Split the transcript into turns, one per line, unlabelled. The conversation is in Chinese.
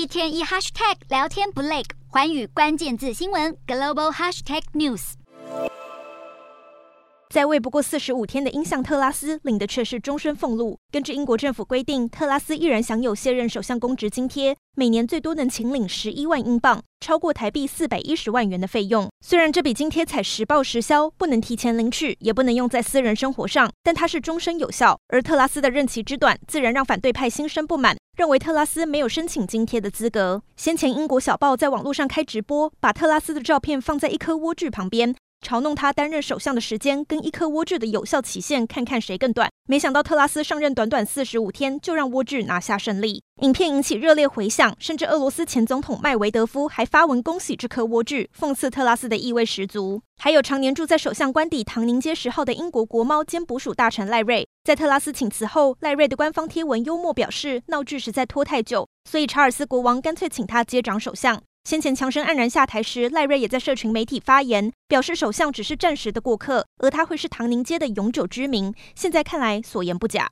一天一 hashtag 聊天不累，寰宇关键字新闻 global hashtag news。
在位不过四十五天的英相特拉斯领的却是终身俸禄。根据英国政府规定，特拉斯依然享有卸任首相公职津贴，每年最多能请领十一万英镑，超过台币四百一十万元的费用。虽然这笔津贴采实报实销，不能提前领取，也不能用在私人生活上，但它是终身有效。而特拉斯的任期之短，自然让反对派心生不满，认为特拉斯没有申请津贴的资格。先前英国小报在网络上开直播，把特拉斯的照片放在一颗莴苣旁边。嘲弄他担任首相的时间跟一颗莴苣的有效期限，看看谁更短。没想到特拉斯上任短短四十五天，就让莴苣拿下胜利。影片引起热烈回响，甚至俄罗斯前总统麦维德夫还发文恭喜这颗莴苣，讽刺特拉斯的意味十足。还有常年住在首相官邸唐宁街十号的英国国猫兼捕鼠大臣赖瑞，在特拉斯请辞后，赖瑞的官方贴文幽默表示，闹剧实在拖太久，所以查尔斯国王干脆请他接掌首相。先前强生黯然下台时，赖瑞也在社群媒体发言，表示首相只是暂时的过客，而他会是唐宁街的永久居民。现在看来，所言不假。